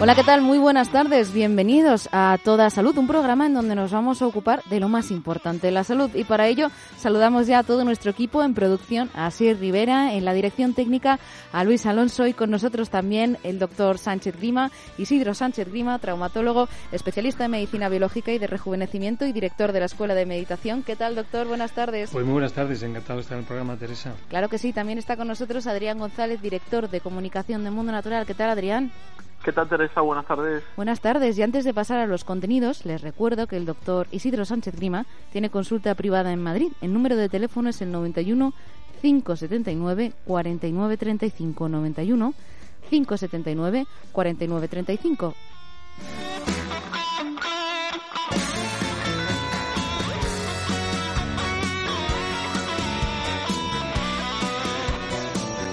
Hola, ¿qué tal? Muy buenas tardes. Bienvenidos a Toda Salud, un programa en donde nos vamos a ocupar de lo más importante, la salud. Y para ello saludamos ya a todo nuestro equipo en producción, a Sir Rivera, en la dirección técnica, a Luis Alonso y con nosotros también el doctor Sánchez Grima, Isidro Sánchez Grima, traumatólogo, especialista en medicina biológica y de rejuvenecimiento y director de la Escuela de Meditación. ¿Qué tal, doctor? Buenas tardes. Pues muy buenas tardes, encantado de estar en el programa, Teresa. Claro que sí, también está con nosotros Adrián González, director de comunicación de Mundo Natural. ¿Qué tal, Adrián? ¿Qué tal, Teresa? Buenas tardes. Buenas tardes. Y antes de pasar a los contenidos, les recuerdo que el doctor Isidro Sánchez Grima tiene consulta privada en Madrid. El número de teléfono es el 91 579 4935 91 579 4935.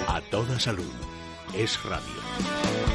A toda salud. Es radio.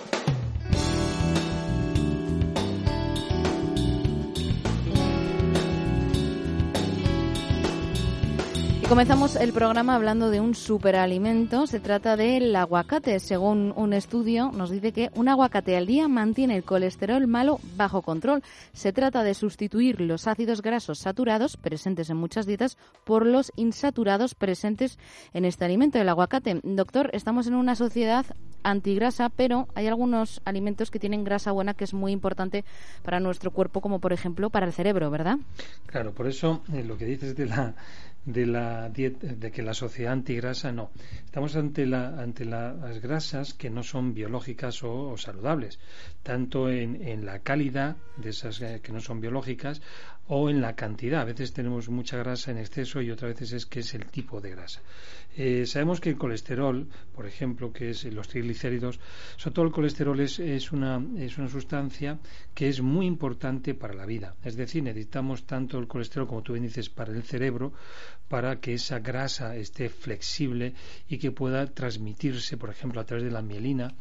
Comenzamos el programa hablando de un superalimento. Se trata del aguacate. Según un estudio, nos dice que un aguacate al día mantiene el colesterol malo bajo control. Se trata de sustituir los ácidos grasos saturados presentes en muchas dietas por los insaturados presentes en este alimento, el aguacate. Doctor, estamos en una sociedad antigrasa, pero hay algunos alimentos que tienen grasa buena que es muy importante para nuestro cuerpo, como por ejemplo para el cerebro, ¿verdad? Claro, por eso eh, lo que dices de la de la dieta, de que la sociedad antigrasa no. Estamos ante, la, ante las grasas que no son biológicas o, saludables, tanto en, en, la calidad de esas eh, que no son biológicas o en la cantidad. A veces tenemos mucha grasa en exceso y otras veces es que es el tipo de grasa. Eh, sabemos que el colesterol, por ejemplo, que es los triglicéridos, sobre todo el colesterol es, es, una, es una sustancia que es muy importante para la vida. Es decir, necesitamos tanto el colesterol, como tú bien dices, para el cerebro, para que esa grasa esté flexible y que pueda transmitirse, por ejemplo, a través de la mielina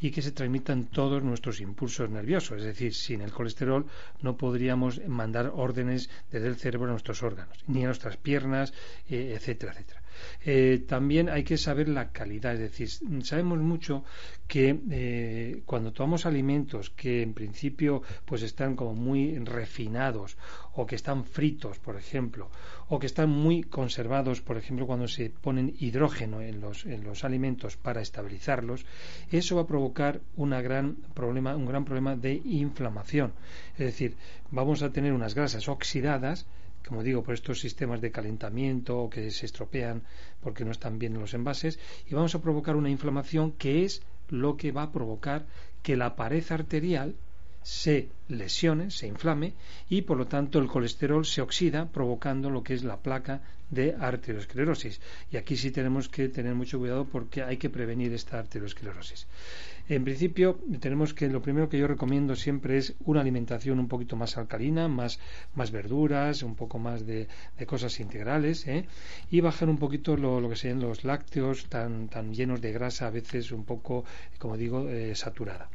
y que se transmitan todos nuestros impulsos nerviosos. Es decir, sin el colesterol no podríamos mandar órdenes desde el cerebro a nuestros órganos, ni a nuestras piernas, eh, etcétera, etcétera. Eh, también hay que saber la calidad, es decir, sabemos mucho que eh, cuando tomamos alimentos que en principio pues están como muy refinados o que están fritos, por ejemplo, o que están muy conservados, por ejemplo, cuando se ponen hidrógeno en los, en los alimentos para estabilizarlos, eso va a provocar una gran problema, un gran problema de inflamación. Es decir, vamos a tener unas grasas oxidadas como digo, por estos sistemas de calentamiento que se estropean porque no están bien en los envases, y vamos a provocar una inflamación que es lo que va a provocar que la pared arterial se lesione, se inflame y por lo tanto el colesterol se oxida provocando lo que es la placa de arteriosclerosis. Y aquí sí tenemos que tener mucho cuidado porque hay que prevenir esta arteriosclerosis. En principio, tenemos que lo primero que yo recomiendo siempre es una alimentación un poquito más alcalina, más, más verduras, un poco más de, cosas integrales, ¿eh? y bajar un poquito lo, que sean los lácteos tan, tan llenos de grasa, a veces un poco, como digo, eh, saturada.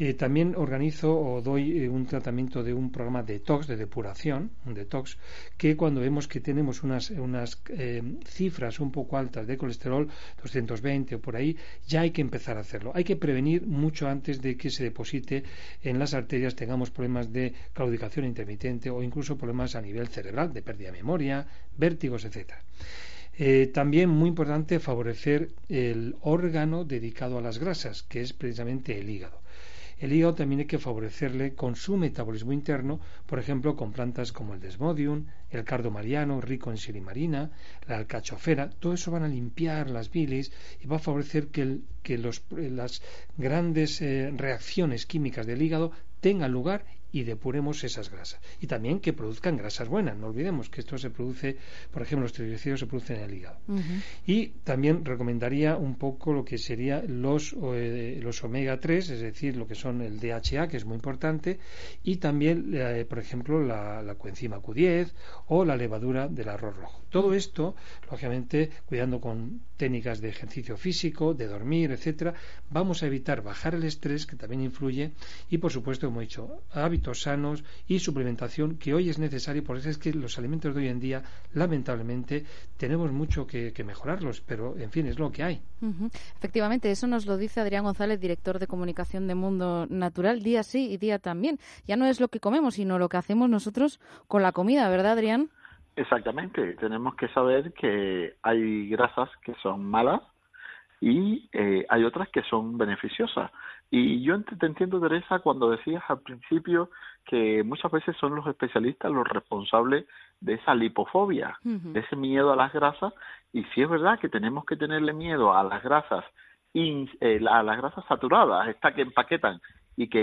Eh, también organizo o doy eh, un tratamiento de un programa de detox, de depuración, un detox, que cuando vemos que tenemos unas, eh, cifras un poco altas de colesterol, 220 o por ahí, ya hay que empezar a hacerlo. Hay que prevenir mucho antes de que se deposite en las arterias, tengamos problemas de claudicación intermitente o incluso problemas a nivel cerebral, de pérdida de memoria, vértigos, etcétera. también muy importante favorecer el órgano dedicado a las grasas, que es precisamente el hígado. El hígado también hay que favorecerle con su metabolismo interno, por ejemplo, con plantas como el desmodium, el cardo mariano, rico en silimarina, la alcachofera, todo eso van a limpiar las bilis y va a favorecer que, que los, las grandes eh, reacciones químicas del hígado tengan lugar y depuremos esas grasas. Y también que produzcan grasas buenas. No olvidemos que esto se produce, por ejemplo, los triglicéridos se producen en el hígado. Y también recomendaría un poco lo que serían los, eh, los omega 3, es decir, lo que son el DHA, que es muy importante, y también, eh, por ejemplo, la, la, coenzima Q10 o la levadura del arroz rojo. Todo esto, lógicamente, cuidando con técnicas de ejercicio físico, de dormir, etcétera, vamos a evitar bajar el estrés, que también influye, y por supuesto, como he dicho, hábitos sanos y suplementación que hoy es necesario, porque es que los alimentos de hoy en día, lamentablemente, tenemos mucho que, que mejorarlos, pero en fin, es lo que hay. Efectivamente, eso nos lo dice Adrián González, director de comunicación de Mundo Natural, día sí y día también. Ya no es lo que comemos, sino lo que hacemos nosotros con la comida, ¿verdad, Adrián? Exactamente, tenemos que saber que hay grasas que son malas y eh, hay otras que son beneficiosas. Y yo te entiendo, Teresa, cuando decías al principio que muchas veces son los especialistas los responsables de esa lipofobia, de ese miedo a las grasas, y si es verdad que tenemos que tenerle miedo a las grasas, eh, a las grasas saturadas, estas que empaquetan y que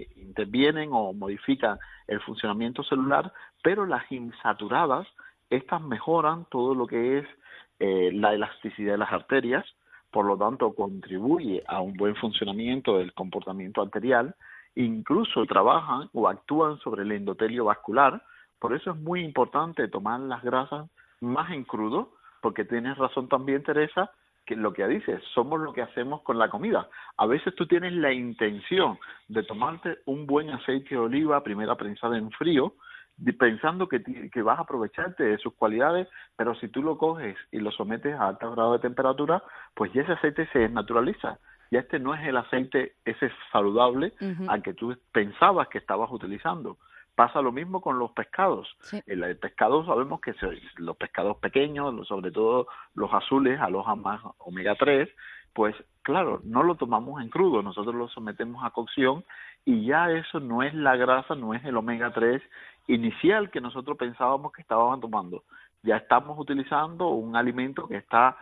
eh, intervienen o modifican el funcionamiento celular, pero las insaturadas, estas mejoran todo lo que es eh, la elasticidad de las arterias, por lo tanto contribuye a un buen funcionamiento del comportamiento arterial, incluso trabajan o actúan sobre el endotelio vascular, por eso es muy importante tomar las grasas más en crudo, porque tienes razón también, Teresa, que lo que dices, somos lo que hacemos con la comida. A veces tú tienes la intención de tomarte un buen aceite de oliva, primera prensada en frío, pensando que, que, vas a aprovecharte de sus cualidades, pero si tú lo coges y lo sometes a alto grado de temperatura, pues ya ese aceite se desnaturaliza. Ya este no es el aceite ese saludable al que tú pensabas que estabas utilizando. Pasa lo mismo con los pescados. El, pescado sabemos que los pescados pequeños, sobre todo los azules, alojan más omega 3, pues claro, no lo tomamos en crudo, nosotros lo sometemos a cocción y ya eso no es la grasa, no es el omega 3 inicial que nosotros pensábamos que estábamos tomando. Ya estamos utilizando un alimento que está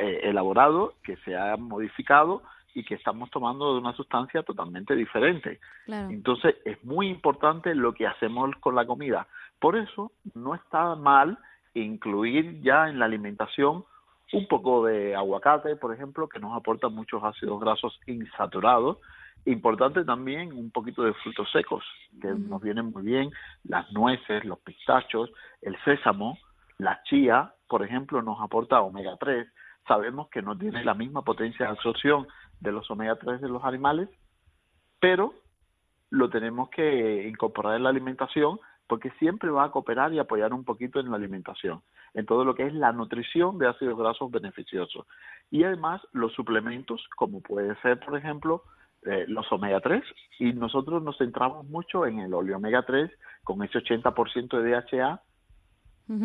eh, elaborado, que se ha modificado y que estamos tomando de una sustancia totalmente diferente. Entonces es muy importante lo que hacemos con la comida. Por eso no está mal incluir ya en la alimentación un poco de aguacate, por ejemplo, que nos aporta muchos ácidos grasos insaturados. Importante también un poquito de frutos secos, que nos vienen muy bien, las nueces, los pistachos, el sésamo, la chía, por ejemplo, nos aporta omega 3. Sabemos que no tiene la misma potencia de absorción de los omega 3 de los animales, pero lo tenemos que incorporar en la alimentación porque siempre va a cooperar y apoyar un poquito en la alimentación, en todo lo que es la nutrición de ácidos grasos beneficiosos. Y además los suplementos, como puede ser, por ejemplo, eh, los omega 3, y nosotros nos centramos mucho en el óleo omega 3 con ese 80% de DHA,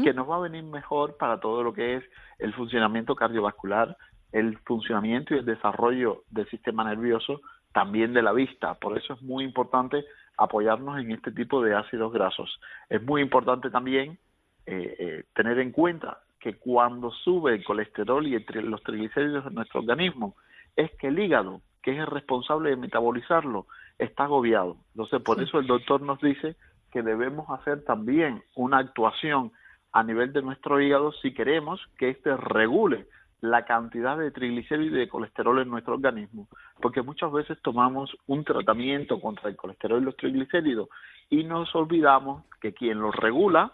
que nos va a venir mejor para todo lo que es el funcionamiento cardiovascular, el funcionamiento y el desarrollo del sistema nervioso, también de la vista. Por eso es muy importante apoyarnos en este tipo de ácidos grasos. Es muy importante también eh, eh, tener en cuenta que cuando sube el colesterol y los triglicéridos en nuestro organismo, es que el hígado, que es el responsable de metabolizarlo, está agobiado. Entonces, por eso el doctor nos dice que debemos hacer también una actuación a nivel de nuestro hígado si queremos que éste regule la cantidad de triglicéridos y de colesterol en nuestro organismo, porque muchas veces tomamos un tratamiento contra el colesterol y los triglicéridos y nos olvidamos que quien los regula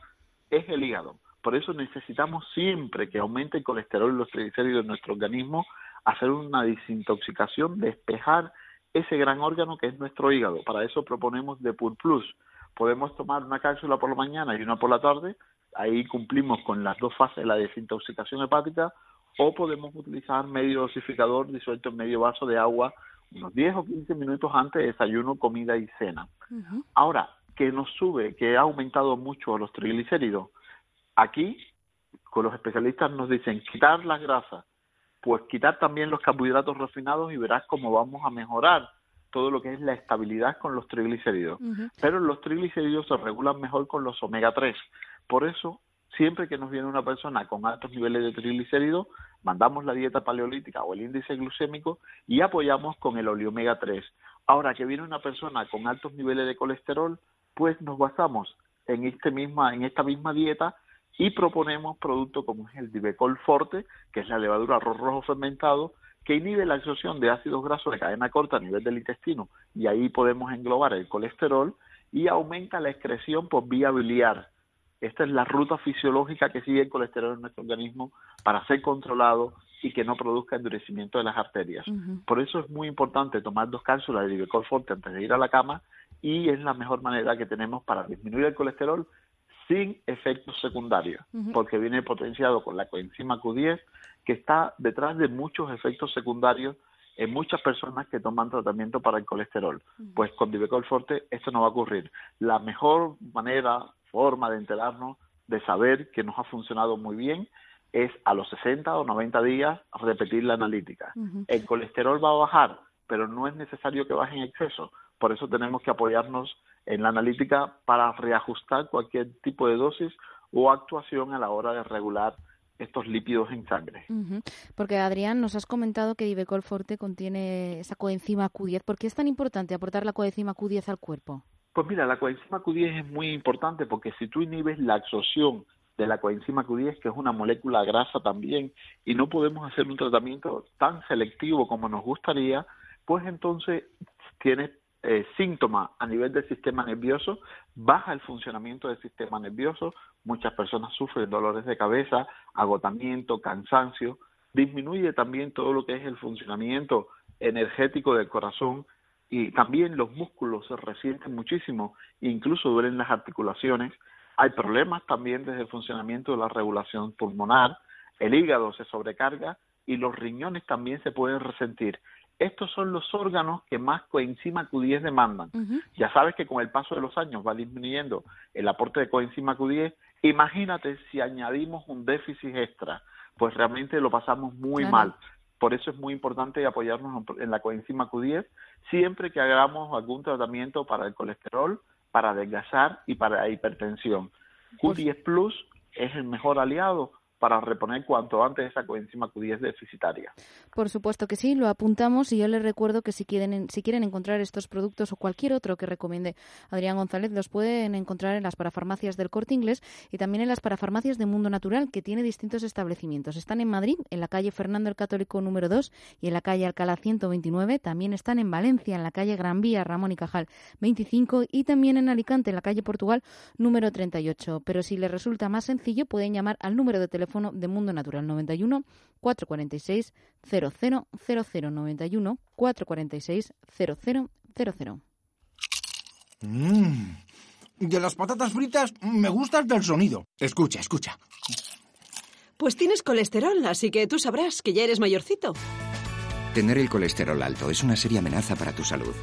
es el hígado. Por eso necesitamos siempre que aumente el colesterol y los triglicéridos en nuestro organismo, hacer una desintoxicación, despejar ese gran órgano que es nuestro hígado. Para eso proponemos Depur Plus. Podemos tomar una cápsula por la mañana y una por la tarde. Ahí cumplimos con las dos fases de la desintoxicación hepática o podemos utilizar medio dosificador disuelto en medio vaso de agua unos 10 o 15 minutos antes de desayuno, comida y cena. Ahora, que nos sube, que ha aumentado mucho los triglicéridos, aquí con los especialistas nos dicen quitar las grasas, pues quitar también los carbohidratos refinados y verás cómo vamos a mejorar todo lo que es la estabilidad con los triglicéridos. Pero los triglicéridos se regulan mejor con los omega 3. Por eso, siempre que nos viene una persona con altos niveles de triglicéridos, mandamos la dieta paleolítica o el índice glucémico y apoyamos con el omega 3. Ahora que viene una persona con altos niveles de colesterol, pues nos basamos en, este misma, en esta misma dieta y proponemos productos como es el Divecol Forte, que es la levadura arroz rojo fermentado, que inhibe la absorción de ácidos grasos de cadena corta a nivel del intestino y ahí podemos englobar el colesterol y aumenta la excreción por vía biliar. Esta es la ruta fisiológica que sigue el colesterol en nuestro organismo para ser controlado y que no produzca endurecimiento de las arterias. Por eso es muy importante tomar dos cápsulas de Divecol Forte antes de ir a la cama y es la mejor manera que tenemos para disminuir el colesterol sin efectos secundarios, porque viene potenciado con la coenzima Q10, que está detrás de muchos efectos secundarios en muchas personas que toman tratamiento para el colesterol. Pues con Divecol Forte esto no va a ocurrir. La mejor manera, forma de enterarnos, de saber que nos ha funcionado muy bien, es a los 60 o 90 días repetir la analítica. El colesterol va a bajar, pero no es necesario que baje en exceso. Por eso tenemos que apoyarnos en la analítica para reajustar cualquier tipo de dosis o actuación a la hora de regular estos lípidos en sangre. Porque Adrián, nos has comentado que Divecol Forte contiene esa coenzima Q10. ¿Por qué es tan importante aportar la coenzima Q10 al cuerpo? Pues mira, la coenzima Q10 es muy importante porque si tú inhibes la absorción de la coenzima Q10, que es una molécula grasa también, y no podemos hacer un tratamiento tan selectivo como nos gustaría, pues entonces tienes eh, síntomas a nivel del sistema nervioso, baja el funcionamiento del sistema nervioso, muchas personas sufren dolores de cabeza, agotamiento, cansancio, disminuye también todo lo que es el funcionamiento energético del corazón y también los músculos se resienten muchísimo, incluso duelen las articulaciones. Hay problemas también desde el funcionamiento de la regulación pulmonar, el hígado se sobrecarga y los riñones también se pueden resentir estos son los órganos que más coenzima Q10 demandan. Ya sabes que con el paso de los años va disminuyendo el aporte de coenzima Q10. Imagínate si añadimos un déficit extra, pues realmente lo pasamos muy mal. Por eso es muy importante apoyarnos en la coenzima Q10 siempre que hagamos algún tratamiento para el colesterol, para adelgazar y para la hipertensión. Pues Q10 Plus es el mejor aliado para reponer cuanto antes esa coenzima Q10 deficitaria. Por supuesto que sí, lo apuntamos y yo les recuerdo que si quieren, si quieren encontrar estos productos o cualquier otro que recomiende Adrián González, los pueden encontrar en las parafarmacias del Corte Inglés y también en las parafarmacias de Mundo Natural, que tiene distintos establecimientos. Están en Madrid, en la calle Fernando el Católico número 2 y en la calle Alcalá 129. También están en Valencia, en la calle Gran Vía Ramón y Cajal 25 y también en Alicante, en la calle Portugal número 38. Pero si les resulta más sencillo, pueden llamar al número de teléfono teléfono de Mundo Natural 91 446 0000 91 446 0000. Mmm. De las patatas fritas me gusta el del sonido. Escucha, escucha. Pues tienes colesterol, así que tú sabrás que ya eres mayorcito. Tener el colesterol alto es una seria amenaza para tu salud.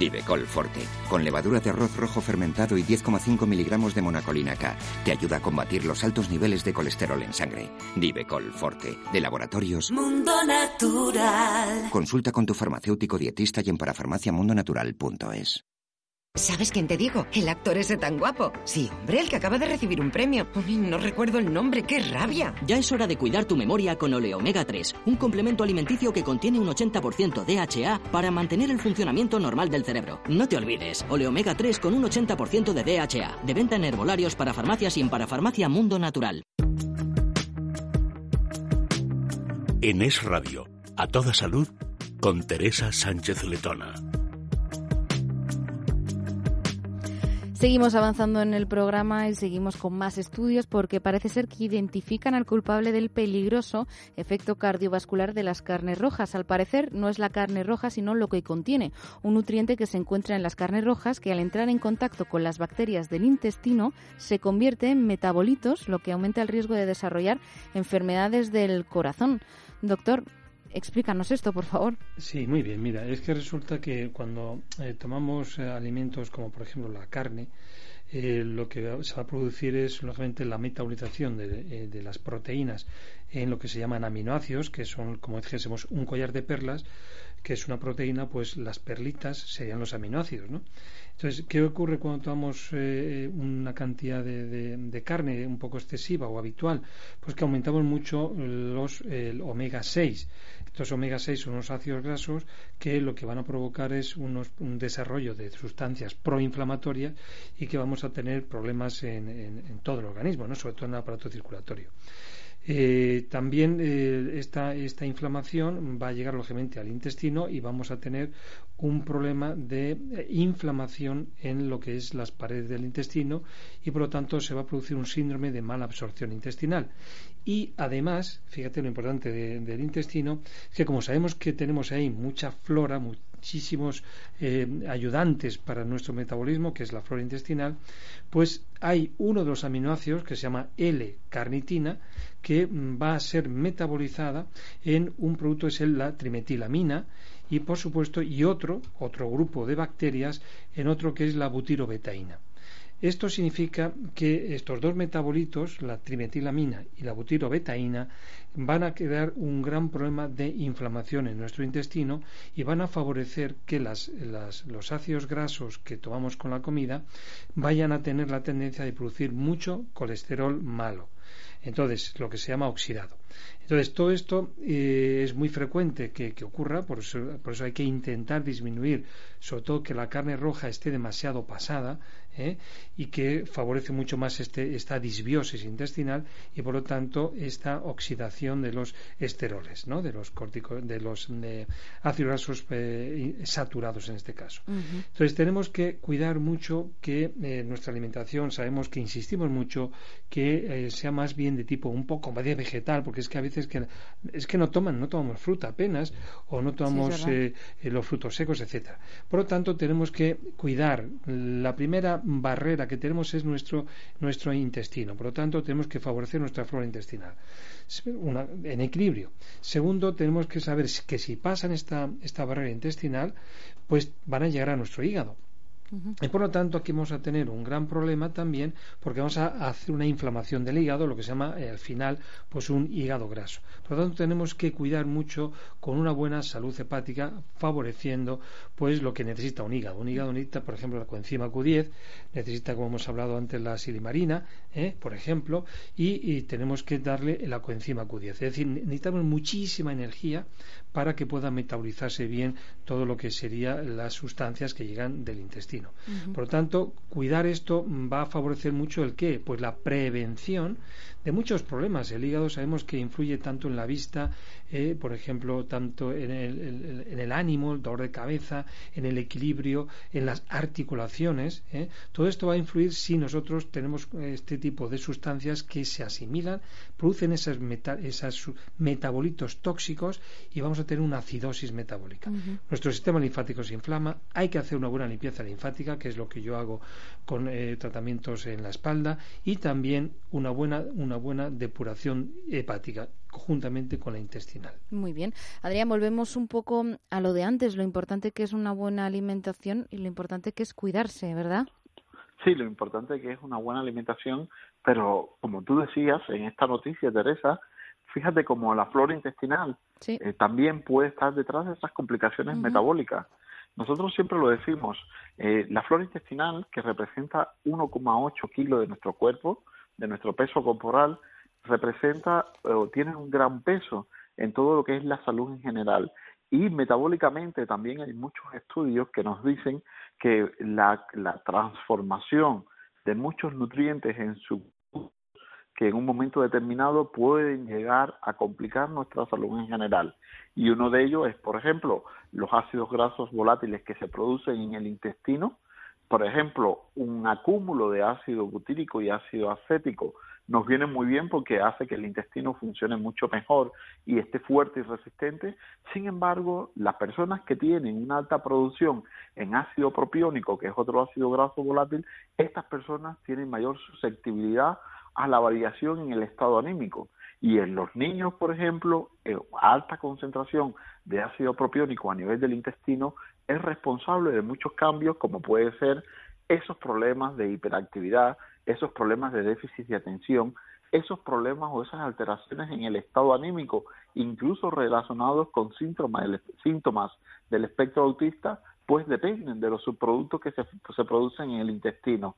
Divecol Forte, con levadura de arroz rojo fermentado y 10,5 miligramos de monacolina K, te ayuda a combatir los altos niveles de colesterol en sangre. Divecol Forte, de laboratorios Mundo Natural. Consulta con tu farmacéutico dietista y en parafarmaciamundonatural.es. ¿Sabes quién te digo? El actor ese tan guapo. Sí, hombre, el que acaba de recibir un premio. no recuerdo el nombre, qué rabia. Ya es hora de cuidar tu memoria con Oleomega 3, un complemento alimenticio que contiene un 80% DHA para mantener el funcionamiento normal del cerebro. No te olvides, Oleomega 3 con un 80% de DHA, de venta en herbolarios para farmacias y en parafarmacia Mundo Natural. En Es Radio, a toda salud, con Teresa Sánchez Letona. Seguimos avanzando en el programa y seguimos con más estudios porque parece ser que identifican al culpable del peligroso efecto cardiovascular de las carnes rojas. Al parecer no es la carne roja sino lo que contiene, un nutriente que se encuentra en las carnes rojas que al entrar en contacto con las bacterias del intestino se convierte en metabolitos, lo que aumenta el riesgo de desarrollar enfermedades del corazón. Doctor, Explícanos esto, por favor. Sí, muy bien. Mira, es que resulta que cuando eh, tomamos eh, alimentos como por ejemplo la carne, eh, lo que se va a producir es lógicamente la metabolización de, de, las proteínas en lo que se llaman aminoácidos, que son, como dijésemos, un collar de perlas, que es una proteína, pues las perlitas serían los aminoácidos, ¿no? Entonces, ¿qué ocurre cuando tomamos eh, una cantidad de, carne un poco excesiva o habitual? Pues que aumentamos mucho los el omega 6. Estos omega 6 son unos ácidos grasos que lo que van a provocar es un desarrollo de sustancias proinflamatorias y que vamos a tener problemas en, en todo el organismo, ¿no? sobre todo en el aparato circulatorio. Eh, también eh, esta, esta, inflamación va a llegar lógicamente al intestino y vamos a tener un problema de eh, inflamación en lo que es las paredes del intestino y por lo tanto se va a producir un síndrome de mala absorción intestinal. Y además, fíjate lo importante del intestino, es que como sabemos que tenemos ahí mucha flora, muchísimos ayudantes para nuestro metabolismo, que es la flora intestinal, pues hay uno de los aminoácidos que se llama L-carnitina, que mm, va a ser metabolizada en un producto es la trimetilamina y por supuesto y otro otro grupo de bacterias en otro que es la butirobetaína. Esto significa que estos dos metabolitos, la trimetilamina y la butirobetaína, van a crear un gran problema de inflamación en nuestro intestino y van a favorecer que los ácidos grasos que tomamos con la comida vayan a tener la tendencia de producir mucho colesterol malo. Entonces, lo que se llama oxidado. Entonces, todo esto eh, es muy frecuente que, ocurra, por eso, por eso, hay que intentar disminuir, sobre todo que la carne roja esté demasiado pasada, ¿eh? y que favorece mucho más este, esta disbiosis intestinal y por lo tanto esta oxidación de los esteroles, ¿no? de los de los ácidos grasos eh, saturados en este caso. Entonces tenemos que cuidar mucho que eh, nuestra alimentación, sabemos que insistimos mucho que sea más bien de tipo un poco más de vegetal, porque es que a veces que es que no toman, no tomamos fruta apenas o no tomamos los frutos secos, etcétera. Por lo tanto tenemos que cuidar la primera barrera que tenemos es nuestro, nuestro intestino. Por lo tanto, tenemos que favorecer nuestra flora intestinal en equilibrio. Segundo, tenemos que saber que si pasan esta, esta barrera intestinal, pues van a llegar a nuestro hígado. Y por lo tanto aquí vamos a tener un gran problema también porque vamos a hacer una inflamación del hígado, lo que se llama eh, al final pues un hígado graso. Por lo tanto tenemos que cuidar mucho con una buena salud hepática favoreciendo pues lo que necesita un hígado. Un hígado necesita por ejemplo la coenzima Q10, necesita como hemos hablado antes la silimarina, ¿eh? por ejemplo, y, y, tenemos que darle la coenzima Q10. Es decir, necesitamos muchísima energía para que pueda metabolizarse bien todo lo que serían las sustancias que llegan del intestino. Por lo tanto, cuidar esto va a favorecer mucho el qué? Pues la prevención de muchos problemas. El hígado sabemos que influye tanto en la vista, eh, por ejemplo, tanto en el, en el, ánimo, el dolor de cabeza, en el equilibrio, en las articulaciones. Eh. Todo esto va a influir si nosotros tenemos este tipo de sustancias que se asimilan, producen esas, esos metabolitos tóxicos y vamos a tener una acidosis metabólica. Nuestro sistema linfático se inflama, hay que hacer una buena limpieza linfática, que es lo que yo hago con eh, tratamientos en la espalda, y también una buena, una buena depuración hepática juntamente con la intestinal. Muy bien. Adrián, volvemos un poco a lo de antes, lo importante que es una buena alimentación y lo importante que es cuidarse, ¿verdad? Sí, lo importante que es una buena alimentación, pero como tú decías en esta noticia, Teresa, fíjate como la flora intestinal eh, también puede estar detrás de esas complicaciones metabólicas. Nosotros siempre lo decimos, eh, la flora intestinal, que representa 1,8 kilos de nuestro cuerpo, de nuestro peso corporal, representa o tiene un gran peso en todo lo que es la salud en general. Y metabólicamente también hay muchos estudios que nos dicen que la, la transformación de muchos nutrientes en su que en un momento determinado pueden llegar a complicar nuestra salud en general. Y uno de ellos es, por ejemplo, los ácidos grasos volátiles que se producen en el intestino. Por ejemplo, un acúmulo de ácido butírico y ácido acético nos viene muy bien porque hace que el intestino funcione mucho mejor y esté fuerte y resistente. Sin embargo, las personas que tienen una alta producción en ácido propiónico, que es otro ácido graso volátil, estas personas tienen mayor susceptibilidad a la variación en el estado anímico. Y en los niños, por ejemplo, eh, alta concentración de ácido propiónico a nivel del intestino es responsable de muchos cambios, como puede ser esos problemas de hiperactividad, esos problemas de déficit de atención, esos problemas o esas alteraciones en el estado anímico, incluso relacionados con síntomas, síntomas del espectro autista, pues dependen de los subproductos que se, se producen en el intestino.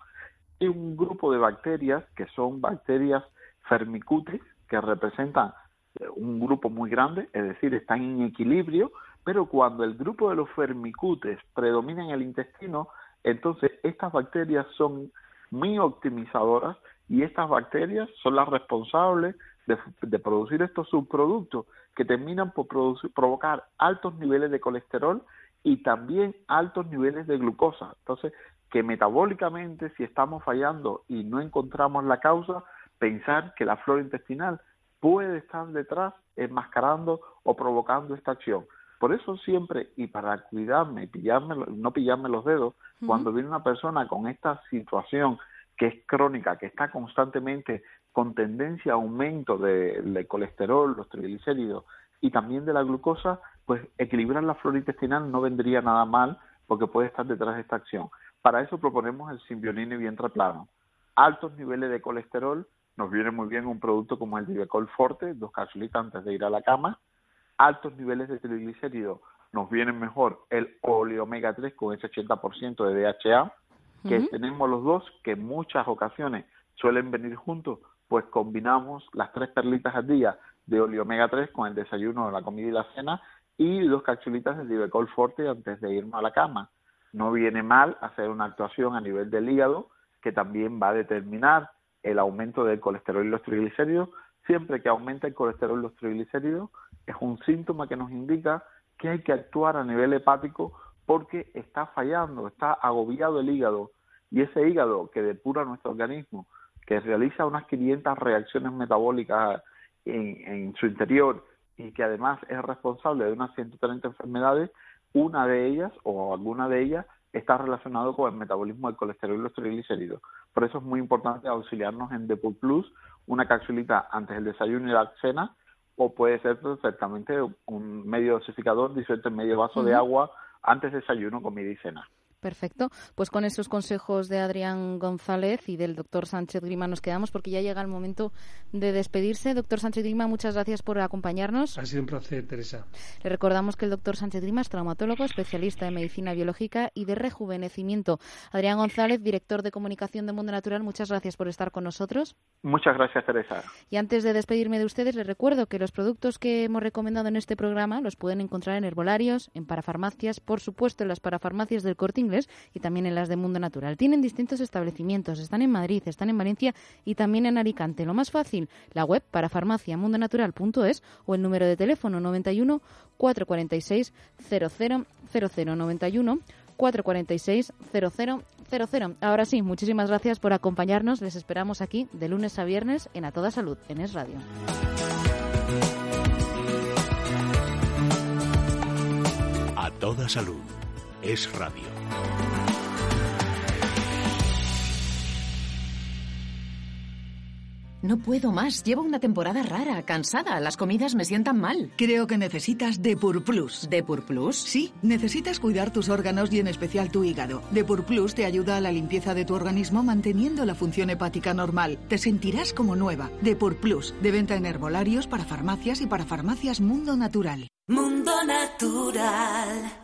Hay un grupo de bacterias que son bacterias Firmicutes, que representan eh, un grupo muy grande, es decir, están en equilibrio, pero cuando el grupo de los Firmicutes predomina en el intestino, entonces estas bacterias son muy optimizadoras y estas bacterias son las responsables de, producir estos subproductos que terminan por provocar altos niveles de colesterol y también altos niveles de glucosa. Entonces, que metabólicamente, si estamos fallando y no encontramos la causa, pensar que la flora intestinal puede estar detrás enmascarando o provocando esta acción. Por eso siempre, y para cuidarme y pillarme, no pillarme los dedos, cuando viene una persona con esta situación que es crónica, que está constantemente con tendencia a aumento del colesterol, los triglicéridos y también de la glucosa, pues equilibrar la flora intestinal no vendría nada mal porque puede estar detrás de esta acción. Para eso proponemos el simbionine vientre plano. Altos niveles de colesterol, nos viene muy bien un producto como el Divecol Forte, dos capsulitas antes de ir a la cama. Altos niveles de triglicéridos, nos viene mejor el óleo omega 3 con ese 80% de DHA que tenemos los dos, que en muchas ocasiones suelen venir juntos, pues combinamos las tres perlitas al día de Oli Omega 3 con el desayuno, la comida y la cena y dos capsulitas de Divecol Forte antes de irnos a la cama. No viene mal hacer una actuación a nivel del hígado que también va a determinar el aumento del colesterol y los triglicéridos. Siempre que aumenta el colesterol y los triglicéridos es un síntoma que nos indica que hay que actuar a nivel hepático porque está fallando, está agobiado el hígado y ese hígado que depura nuestro organismo, que realiza unas 500 reacciones metabólicas en, su interior y que además es responsable de unas 130 enfermedades, una de ellas o alguna de ellas está relacionado con el metabolismo del colesterol y los triglicéridos. Por eso es muy importante auxiliarnos en Depur Plus, una capsulita antes del desayuno y la cena, o puede ser perfectamente un medio dosificador disuelto en medio vaso de agua antes de desayuno, comida y cena. Perfecto. Pues con esos consejos de Adrián González y del doctor Sánchez Grima nos quedamos porque ya llega el momento de despedirse. Doctor Sánchez Grima, muchas gracias por acompañarnos. Ha sido un placer, Teresa. Le recordamos que el doctor Sánchez Grima es traumatólogo, especialista en medicina biológica y de rejuvenecimiento. Adrián González, director de comunicación de Mundo Natural, muchas gracias por estar con nosotros. Muchas gracias, Teresa. Y antes de despedirme de ustedes, les recuerdo que los productos que hemos recomendado en este programa los pueden encontrar en herbolarios, en parafarmacias, por supuesto en las parafarmacias del Corte y también en las de Mundo Natural. Tienen distintos establecimientos, están en Madrid, están en Valencia y también en Alicante. Lo más fácil, la web para farmaciamundonatural.es o el número de teléfono 91 446 0000 91 446 0000. Ahora sí, muchísimas gracias por acompañarnos. Les esperamos aquí de lunes a viernes en A Toda Salud, en Es Radio. A Toda Salud es radio. No puedo más. Llevo una temporada rara, cansada. Las comidas me sientan mal. Creo que necesitas Depur Plus. ¿Depur Plus? Sí, necesitas cuidar tus órganos y en especial tu hígado. Depur Plus te ayuda a la limpieza de tu organismo manteniendo la función hepática normal. Te sentirás como nueva. Depur Plus, de venta en herbolarios, para farmacias y para farmacias Mundo Natural. Mundo Natural.